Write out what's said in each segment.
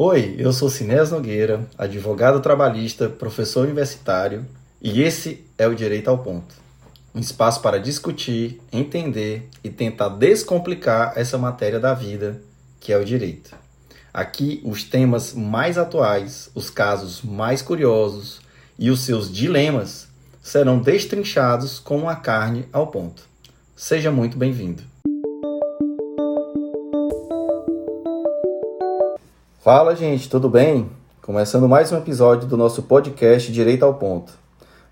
Oi, eu sou Sinés Nogueira, advogado trabalhista, professor universitário, e esse é o Direito ao Ponto. Um espaço para discutir, entender e tentar descomplicar essa matéria da vida, que é o direito. Aqui, os temas mais atuais, os casos mais curiosos e os seus dilemas serão destrinchados com a carne ao ponto. Seja muito bem-vindo. Fala, gente, tudo bem? Começando mais um episódio do nosso podcast Direito ao Ponto.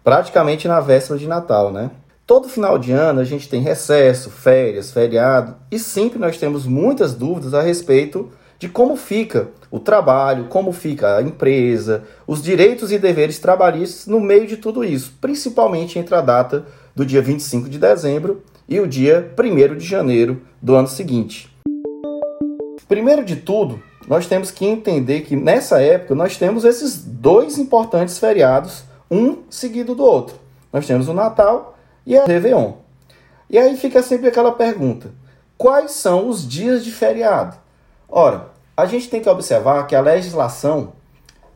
Praticamente na véspera de Natal, né? Todo final de ano a gente tem recesso, férias, feriado e sempre nós temos muitas dúvidas a respeito de como fica o trabalho, como fica a empresa, os direitos e deveres trabalhistas no meio de tudo isso, principalmente entre a data do dia 25 de dezembro e o dia 1 de janeiro do ano seguinte. Primeiro de tudo, nós temos que entender que nessa época nós temos esses dois importantes feriados, um seguido do outro. Nós temos o Natal e a Réveillon. E aí fica sempre aquela pergunta: quais são os dias de feriado? Ora, a gente tem que observar que a legislação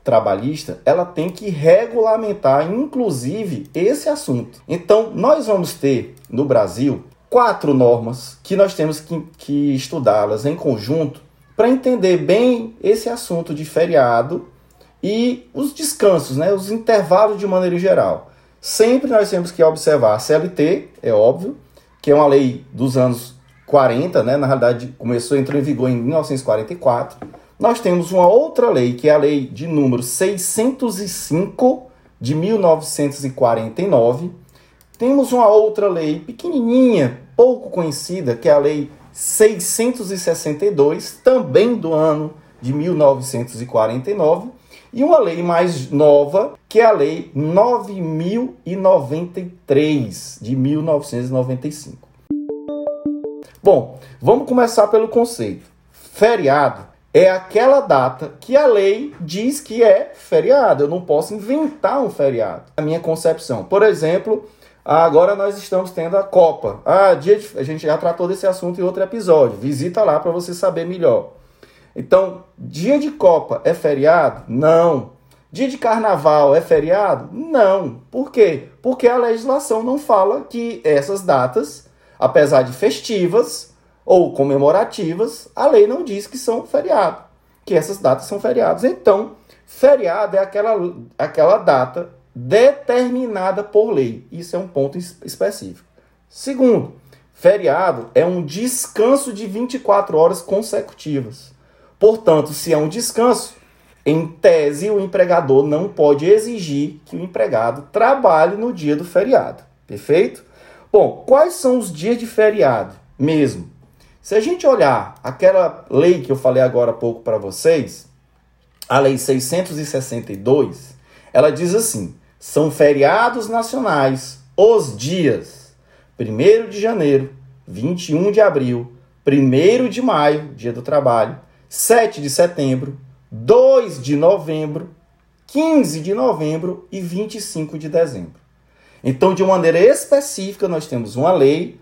trabalhista ela tem que regulamentar, inclusive, esse assunto. Então, nós vamos ter no Brasil quatro normas que nós temos que, que estudá-las em conjunto para entender bem esse assunto de feriado e os descansos, né, os intervalos de maneira geral. Sempre nós temos que observar a CLT, é óbvio, que é uma lei dos anos 40, né, na realidade começou entrou em vigor em 1944. Nós temos uma outra lei, que é a lei de número 605 de 1949. Temos uma outra lei pequenininha, pouco conhecida, que é a lei 662, também do ano de 1949, e uma lei mais nova, que é a Lei 9093 de 1995. Bom, vamos começar pelo conceito. Feriado é aquela data que a lei diz que é feriado. Eu não posso inventar um feriado. A minha concepção. Por exemplo, ah, agora nós estamos tendo a Copa. Ah, dia de... a gente já tratou desse assunto em outro episódio. Visita lá para você saber melhor. Então, dia de Copa é feriado? Não. Dia de carnaval é feriado? Não. Por quê? Porque a legislação não fala que essas datas, apesar de festivas ou comemorativas, a lei não diz que são feriado, que essas datas são feriados. Então, feriado é aquela, aquela data determinada por lei. Isso é um ponto específico. Segundo, feriado é um descanso de 24 horas consecutivas. Portanto, se é um descanso, em tese, o empregador não pode exigir que o empregado trabalhe no dia do feriado. Perfeito? Bom, quais são os dias de feriado mesmo? Se a gente olhar aquela lei que eu falei agora há pouco para vocês, a Lei 662, ela diz assim: são feriados nacionais os dias 1 de janeiro, 21 de abril, 1 de maio, dia do trabalho, 7 de setembro, 2 de novembro, 15 de novembro e 25 de dezembro. Então, de maneira específica, nós temos uma lei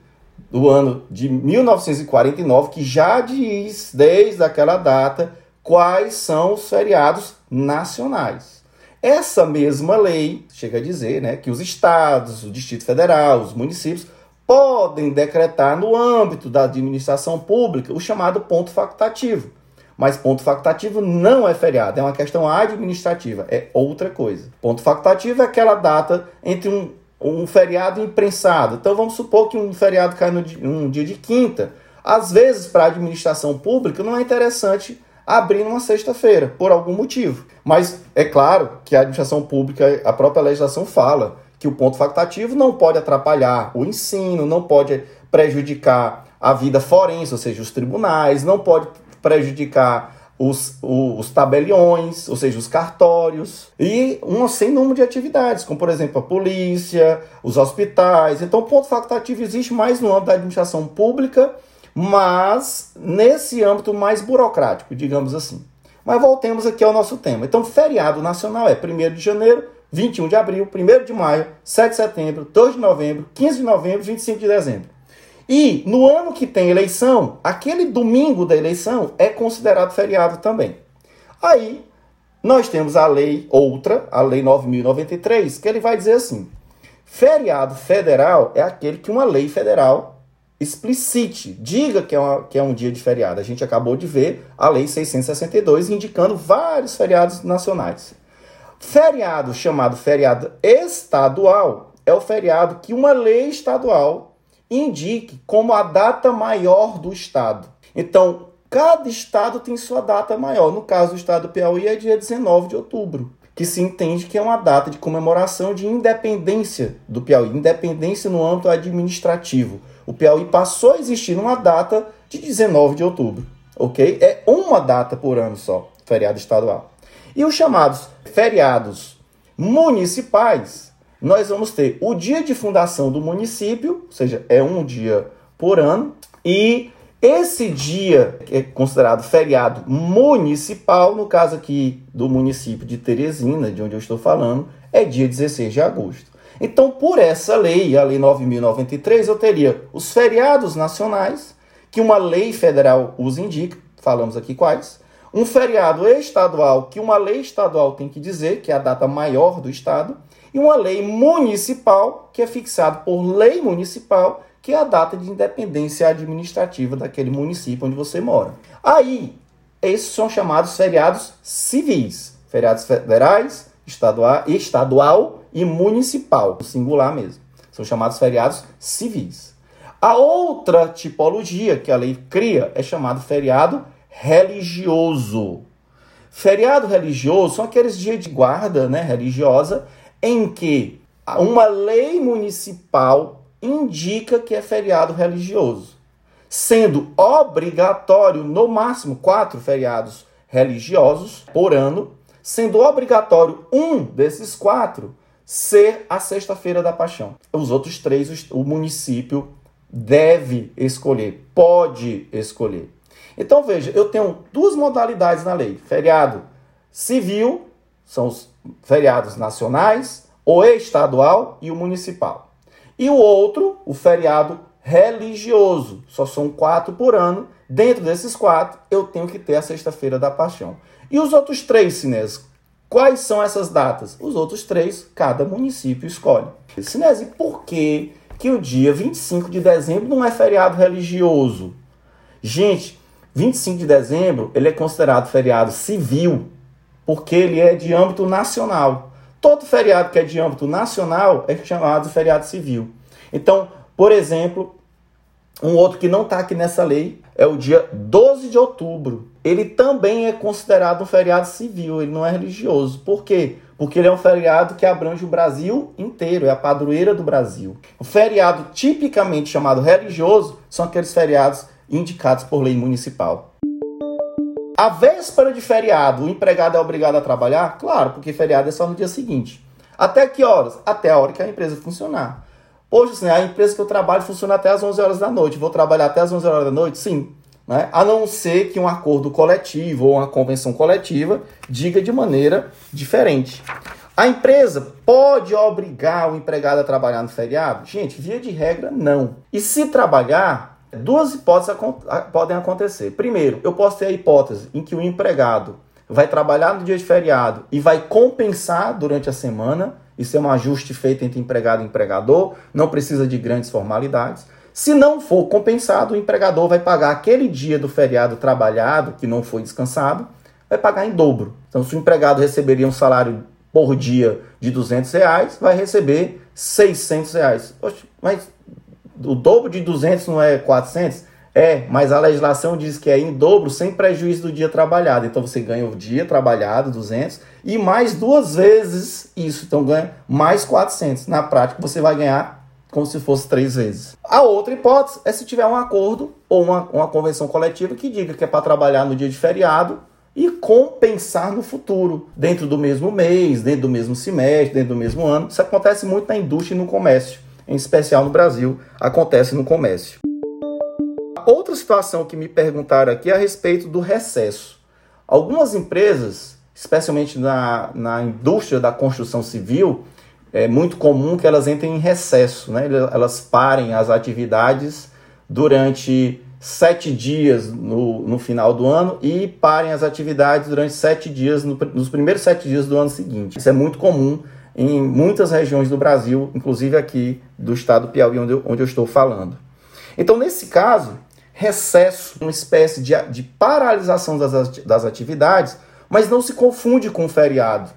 do ano de 1949 que já diz, desde aquela data, quais são os feriados nacionais. Essa mesma lei chega a dizer né, que os estados, o Distrito Federal, os municípios podem decretar no âmbito da administração pública o chamado ponto facultativo. Mas ponto facultativo não é feriado, é uma questão administrativa, é outra coisa. Ponto facultativo é aquela data entre um, um feriado imprensado. Então vamos supor que um feriado cai no um dia de quinta. Às vezes, para a administração pública, não é interessante abrir numa sexta-feira, por algum motivo. Mas é claro que a administração pública, a própria legislação fala que o ponto facultativo não pode atrapalhar o ensino, não pode prejudicar a vida forense, ou seja, os tribunais, não pode prejudicar os, os, tabeliões, ou seja, os cartórios, e um sem número de atividades, como por exemplo a polícia, os hospitais. Então, o ponto facultativo existe mais no âmbito da administração pública, mas nesse âmbito mais burocrático, digamos assim. Mas voltemos aqui ao nosso tema. Então, feriado nacional é 1 de janeiro, 21 de abril, 1 de maio, 7 de setembro, 2 de novembro, 15 de novembro, 25 de dezembro. E no ano que tem eleição, aquele domingo da eleição é considerado feriado também. Aí nós temos a lei outra, a lei 9093, que ele vai dizer assim: feriado federal é aquele que uma lei federal explicite, diga que é, uma, que é um dia de feriado. A gente acabou de ver a lei 662 indicando vários feriados nacionais. Feriado chamado feriado estadual é o feriado que uma lei estadual indique como a data maior do estado. Então, cada estado tem sua data maior. No caso do estado do Piauí é dia 19 de outubro, que se entende que é uma data de comemoração de independência do Piauí, independência no âmbito administrativo. O Piauí passou a existir numa data de 19 de outubro, ok? É uma data por ano só, feriado estadual. E os chamados feriados municipais, nós vamos ter o dia de fundação do município, ou seja, é um dia por ano, e esse dia é considerado feriado municipal, no caso aqui do município de Teresina, de onde eu estou falando, é dia 16 de agosto. Então, por essa lei, a Lei 9093, eu teria os feriados nacionais, que uma lei federal os indica, falamos aqui quais, um feriado estadual, que uma lei estadual tem que dizer, que é a data maior do estado, e uma lei municipal, que é fixada por lei municipal, que é a data de independência administrativa daquele município onde você mora. Aí, esses são chamados feriados civis, feriados federais, estadual, estadual e municipal, singular mesmo. São chamados feriados civis. A outra tipologia que a lei cria é chamado feriado religioso. Feriado religioso são aqueles dias de guarda né, religiosa em que uma lei municipal indica que é feriado religioso, sendo obrigatório, no máximo, quatro feriados religiosos por ano, sendo obrigatório um desses quatro ser a Sexta-feira da Paixão. Os outros três, o município deve escolher, pode escolher. Então veja, eu tenho duas modalidades na lei: feriado civil, são os feriados nacionais, o estadual e o municipal. E o outro, o feriado religioso. Só são quatro por ano. Dentro desses quatro, eu tenho que ter a Sexta-feira da Paixão. E os outros três, Sinés? Quais são essas datas? Os outros três, cada município escolhe. Sinés, e por que, que o dia 25 de dezembro não é feriado religioso? Gente, 25 de dezembro ele é considerado feriado civil, porque ele é de âmbito nacional. Todo feriado que é de âmbito nacional é chamado de feriado civil. Então, por exemplo, um outro que não está aqui nessa lei é o dia 12 de outubro. Ele também é considerado um feriado civil, ele não é religioso. Por quê? Porque ele é um feriado que abrange o Brasil inteiro, é a padroeira do Brasil. O feriado tipicamente chamado religioso são aqueles feriados indicados por lei municipal. A véspera de feriado, o empregado é obrigado a trabalhar? Claro, porque feriado é só no dia seguinte. Até que horas? Até a hora que a empresa funcionar. Poxa, assim, a empresa que eu trabalho funciona até as 11 horas da noite. Vou trabalhar até as 11 horas da noite? Sim. Né? A não ser que um acordo coletivo ou uma convenção coletiva diga de maneira diferente. A empresa pode obrigar o empregado a trabalhar no feriado? Gente, via de regra, não. E se trabalhar, Duas hipóteses podem acontecer. Primeiro, eu posso ter a hipótese em que o empregado vai trabalhar no dia de feriado e vai compensar durante a semana. Isso é um ajuste feito entre empregado e empregador, não precisa de grandes formalidades. Se não for compensado, o empregador vai pagar aquele dia do feriado trabalhado, que não foi descansado, vai pagar em dobro. Então, se o empregado receberia um salário por dia de 200 reais, vai receber 600 reais. Oxe, mas o dobro de 200 não é 400? É, mas a legislação diz que é em dobro sem prejuízo do dia trabalhado. Então você ganha o dia trabalhado, 200, e mais duas vezes isso. Então ganha mais 400. Na prática você vai ganhar como se fosse três vezes. A outra hipótese é se tiver um acordo ou uma, uma convenção coletiva que diga que é para trabalhar no dia de feriado e compensar no futuro, dentro do mesmo mês, dentro do mesmo semestre, dentro do mesmo ano. Isso acontece muito na indústria e no comércio em especial no Brasil, acontece no comércio. Outra situação que me perguntaram aqui é a respeito do recesso. Algumas empresas, especialmente na, na indústria da construção civil, é muito comum que elas entrem em recesso, né? elas parem as atividades durante sete dias no, no final do ano e parem as atividades durante sete dias, no, nos primeiros sete dias do ano seguinte. Isso é muito comum em muitas regiões do Brasil, inclusive aqui do estado do Piauí, onde eu, onde eu estou falando. Então, nesse caso, recesso, uma espécie de, de paralisação das, das atividades, mas não se confunde com feriado,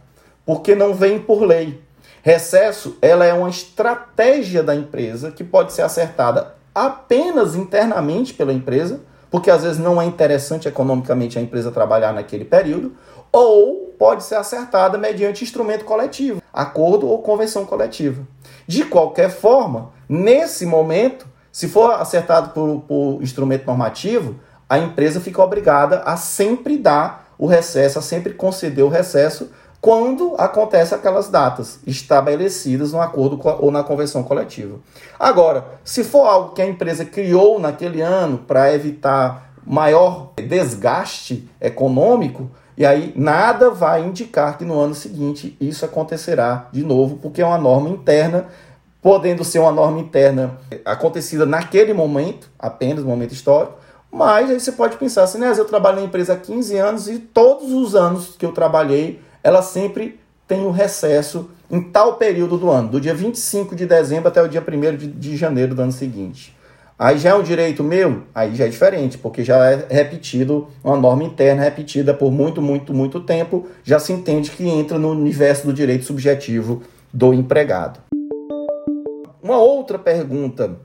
porque não vem por lei. Recesso, ela é uma estratégia da empresa que pode ser acertada apenas internamente pela empresa, porque às vezes não é interessante economicamente a empresa trabalhar naquele período, ou pode ser acertada mediante instrumento coletivo, acordo ou convenção coletiva. De qualquer forma, nesse momento, se for acertado por, por instrumento normativo, a empresa fica obrigada a sempre dar o recesso, a sempre conceder o recesso quando acontece aquelas datas estabelecidas no acordo ou na convenção coletiva. Agora, se for algo que a empresa criou naquele ano para evitar maior desgaste econômico, e aí nada vai indicar que no ano seguinte isso acontecerá de novo, porque é uma norma interna, podendo ser uma norma interna acontecida naquele momento, apenas momento histórico, mas aí você pode pensar assim, né? Eu trabalho na empresa há 15 anos e todos os anos que eu trabalhei ela sempre tem um recesso em tal período do ano, do dia 25 de dezembro até o dia 1 de, de janeiro do ano seguinte. Aí já é um direito meu? Aí já é diferente, porque já é repetido, uma norma interna repetida por muito, muito, muito tempo, já se entende que entra no universo do direito subjetivo do empregado. Uma outra pergunta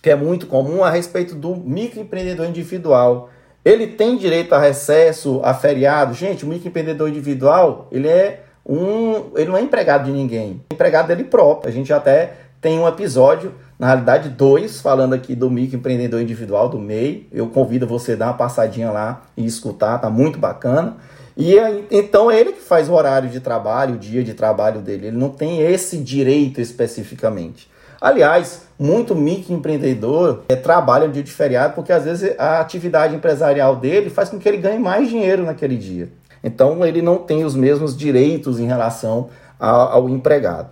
que é muito comum a respeito do microempreendedor individual ele tem direito a recesso, a feriado. Gente, o microempreendedor individual, ele é um, ele não é empregado de ninguém, é empregado dele próprio. A gente até tem um episódio, na realidade dois, falando aqui do microempreendedor individual do MEI. Eu convido você a dar uma passadinha lá e escutar, tá muito bacana. E então ele que faz o horário de trabalho, o dia de trabalho dele. Ele não tem esse direito especificamente. Aliás, muito microempreendedor é, trabalha no dia de feriado porque às vezes a atividade empresarial dele faz com que ele ganhe mais dinheiro naquele dia. Então ele não tem os mesmos direitos em relação ao, empregado.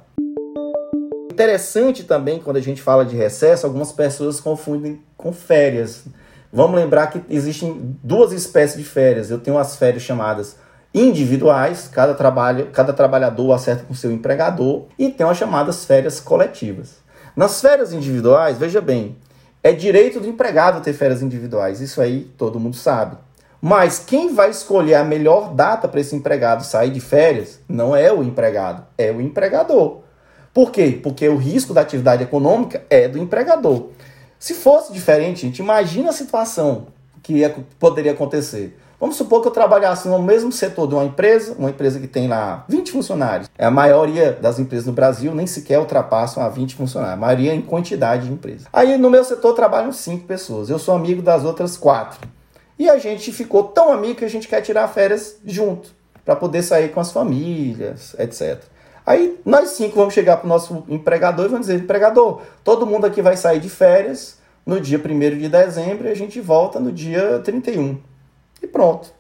Interessante também quando a gente fala de recesso, algumas pessoas confundem com férias. Vamos lembrar que existem duas espécies de férias. Eu tenho as férias chamadas individuais, cada, trabalho, cada trabalhador acerta com seu empregador, e tem as chamadas férias coletivas. Nas férias individuais, veja bem, é direito do empregado ter férias individuais, isso aí todo mundo sabe. Mas quem vai escolher a melhor data para esse empregado sair de férias não é o empregado, é o empregador. Por quê? Porque o risco da atividade econômica é do empregador. Se fosse diferente, gente, imagina a situação que poderia acontecer. Vamos supor que eu trabalhasse no mesmo setor de uma empresa, uma empresa que tem lá 20 funcionários. É a maioria das empresas no Brasil nem sequer ultrapassam a 20 funcionários, a maioria em quantidade de empresas. Aí no meu setor trabalham 5 pessoas, eu sou amigo das outras 4. E a gente ficou tão amigo que a gente quer tirar férias junto, para poder sair com as famílias, etc. Aí nós cinco vamos chegar para o nosso empregador e vamos dizer: empregador, todo mundo aqui vai sair de férias no dia 1 de dezembro e a gente volta no dia 31 e pronto.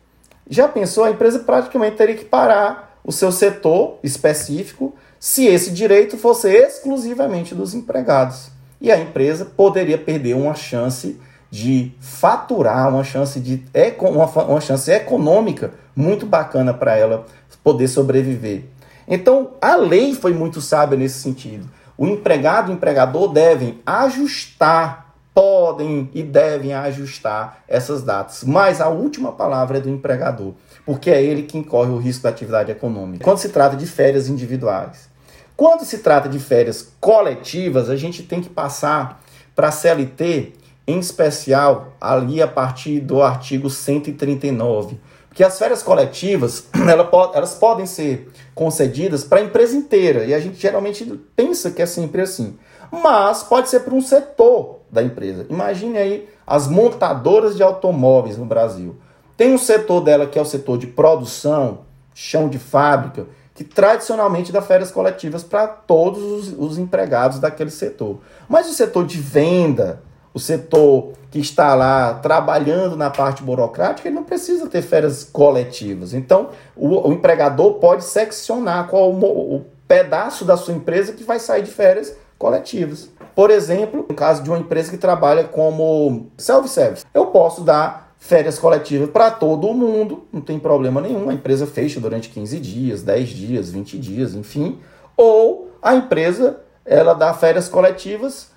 Já pensou? A empresa praticamente teria que parar o seu setor específico se esse direito fosse exclusivamente dos empregados. E a empresa poderia perder uma chance de faturar, uma chance, de, uma, uma chance econômica muito bacana para ela poder sobreviver. Então, a lei foi muito sábia nesse sentido. O empregado e o empregador devem ajustar podem e devem ajustar essas datas. Mas a última palavra é do empregador, porque é ele quem corre o risco da atividade econômica. Quando se trata de férias individuais. Quando se trata de férias coletivas, a gente tem que passar para a CLT, em especial ali a partir do artigo 139. Porque as férias coletivas, elas podem ser concedidas para a empresa inteira. E a gente geralmente pensa que é sempre assim. Mas pode ser para um setor da empresa. Imagine aí as montadoras de automóveis no Brasil. Tem um setor dela que é o setor de produção, chão de fábrica, que tradicionalmente dá férias coletivas para todos os, os, empregados daquele setor. Mas o setor de venda, o setor que está lá trabalhando na parte burocrática, ele não precisa ter férias coletivas. Então, o, o empregador pode seccionar qual o, o pedaço da sua empresa que vai sair de férias coletivas. Por exemplo, no caso de uma empresa que trabalha como self-service, eu posso dar férias coletivas para todo mundo, não tem problema nenhum. A empresa fecha durante 15 dias, 10 dias, 20 dias, enfim. Ou a empresa ela dá férias coletivas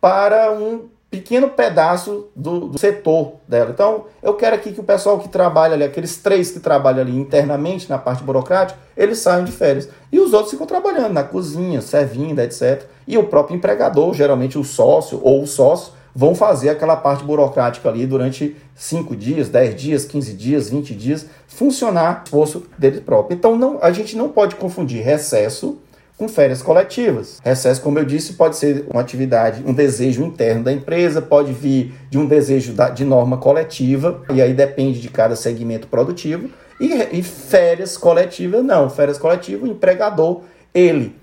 para um pequeno pedaço do, do, setor dela. Então, eu quero aqui que o pessoal que trabalha ali, aqueles três que trabalham ali internamente na parte burocrática, eles saiam de férias. E os outros ficam trabalhando na cozinha, servindo, etc. E o próprio empregador, geralmente o sócio ou o sócio, vão fazer aquela parte burocrática ali durante 5 dias, 10 dias, 15 dias, 20 dias, funcionar o esforço dele próprio. Então, não, a gente não pode confundir recesso com férias coletivas. Recesso, como eu disse, pode ser uma atividade, um desejo interno da empresa, pode vir de um desejo de norma coletiva, e aí depende de cada segmento produtivo. E, e férias coletivas, não. Férias coletivas, o empregador, ele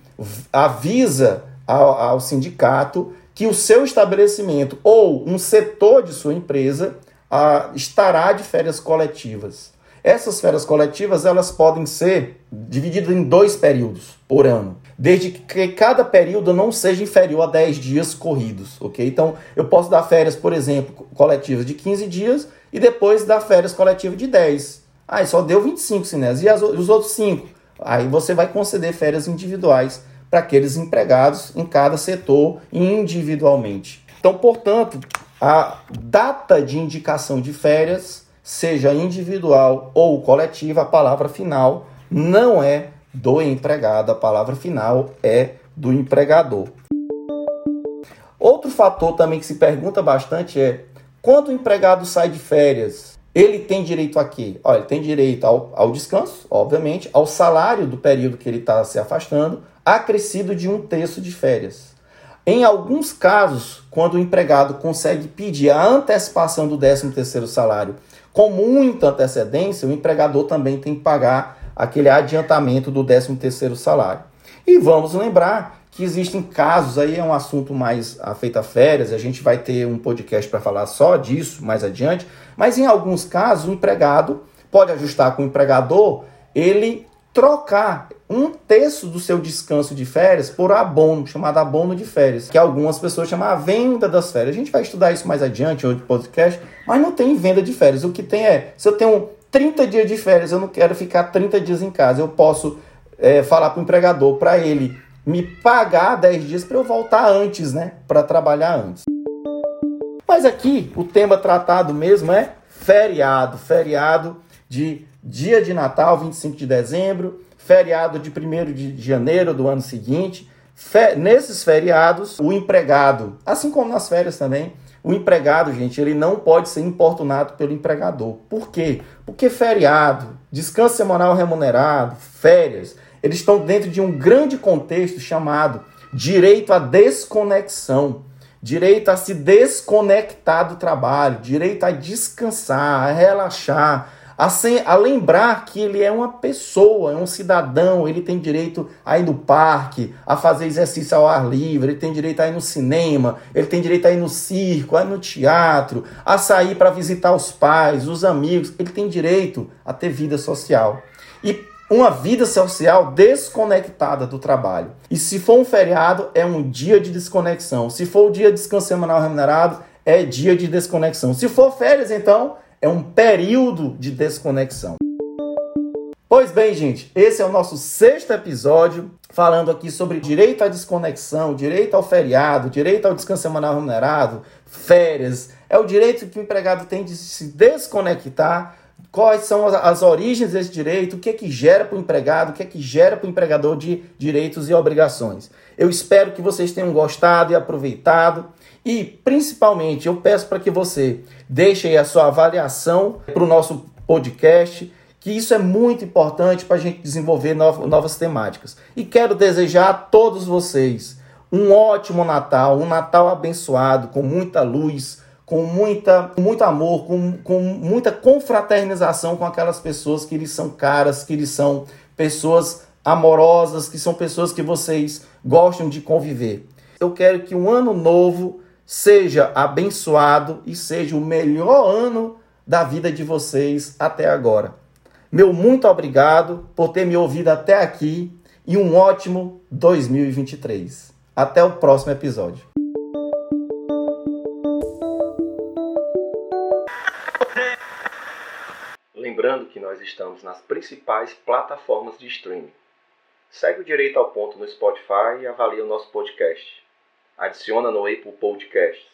avisa ao, ao sindicato que o seu estabelecimento ou um setor de sua empresa ah, estará de férias coletivas. Essas férias coletivas elas podem ser divididas em dois períodos por ano, desde que cada período não seja inferior a 10 dias corridos, ok? Então, eu posso dar férias, por exemplo, coletivas de 15 dias e depois dar férias coletivas de 10. Ah, só deu 25, Sinés. E as, os outros 5? Aí você vai conceder férias individuais para aqueles empregados em cada setor individualmente. Então, portanto, a data de indicação de férias seja individual ou coletiva, a palavra final não é do empregado, a palavra final é do empregador. Outro fator também que se pergunta bastante é: quando o empregado sai de férias, ele tem direito a quê? Olha, ele tem direito ao, ao descanso, obviamente, ao salário do período que ele está se afastando, acrescido de um terço de férias. Em alguns casos, quando o empregado consegue pedir a antecipação do 13º salário com muita antecedência, o empregador também tem que pagar aquele adiantamento do 13º salário. E vamos lembrar que existem casos, aí é um assunto mais afeito a férias, a gente vai ter um podcast para falar só disso mais adiante, mas em alguns casos o empregado pode ajustar com o empregador, ele trocar um terço do seu descanso de férias por abono, chamado abono de férias, que algumas pessoas chamam a venda das férias. A gente vai estudar isso mais adiante, outro podcast, mas não tem venda de férias. O que tem é, se eu tenho 30 dias de férias, eu não quero ficar 30 dias em casa, eu posso é, falar para o empregador, para ele me pagar 10 dias para eu voltar antes, né, para trabalhar antes. Mas aqui, o tema tratado mesmo é feriado, feriado de dia de Natal, 25 de dezembro, feriado de 1 de janeiro do ano seguinte. Fe nesses feriados, o empregado, assim como nas férias também, o empregado, gente, ele não pode ser importunado pelo empregador. Por quê? Porque feriado, descanso semanal remunerado, férias, eles estão dentro de um grande contexto chamado direito à desconexão, direito a se desconectar do trabalho, direito a descansar, a relaxar, a, sem, a lembrar que ele é uma pessoa, é um cidadão, ele tem direito a ir no parque, a fazer exercício ao ar livre, ele tem direito a ir no cinema, ele tem direito a ir no circo, a ir no teatro, a sair para visitar os pais, os amigos, ele tem direito a ter vida social. E uma vida social desconectada do trabalho. E se for um feriado, é um dia de desconexão. Se for o dia de descanso semanal remunerado, é dia de desconexão. Se for férias, então, é um período de desconexão. Pois bem, gente, esse é o nosso sexto episódio falando aqui sobre direito à desconexão, direito ao feriado, direito ao descanso semanal remunerado, férias. É o direito que o empregado tem de se desconectar. Quais são as origens desse direito? O que é que gera para o empregado? O que é que gera para o empregador de direitos e obrigações? Eu espero que vocês tenham gostado e aproveitado. E, principalmente, eu peço para que você deixe aí a sua avaliação para o nosso podcast, que isso é muito importante para a gente desenvolver novas temáticas. E quero desejar a todos vocês um ótimo Natal, um Natal abençoado, com muita luz, com muita, muito amor, com, com muita confraternização com aquelas pessoas que lhes são caras, que lhes são pessoas amorosas, que são pessoas que vocês gostam de conviver. Eu quero que um ano novo seja abençoado e seja o melhor ano da vida de vocês até agora. Meu muito obrigado por ter me ouvido até aqui e um ótimo 2023. Até o próximo episódio. Lembrando que nós estamos nas principais plataformas de streaming. Segue o Direito ao Ponto no Spotify e avalia o nosso podcast. Adiciona no Apple Podcasts.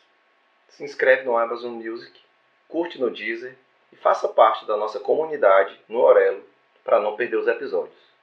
Se inscreve no Amazon Music, curte no Deezer e faça parte da nossa comunidade no Orelo para não perder os episódios.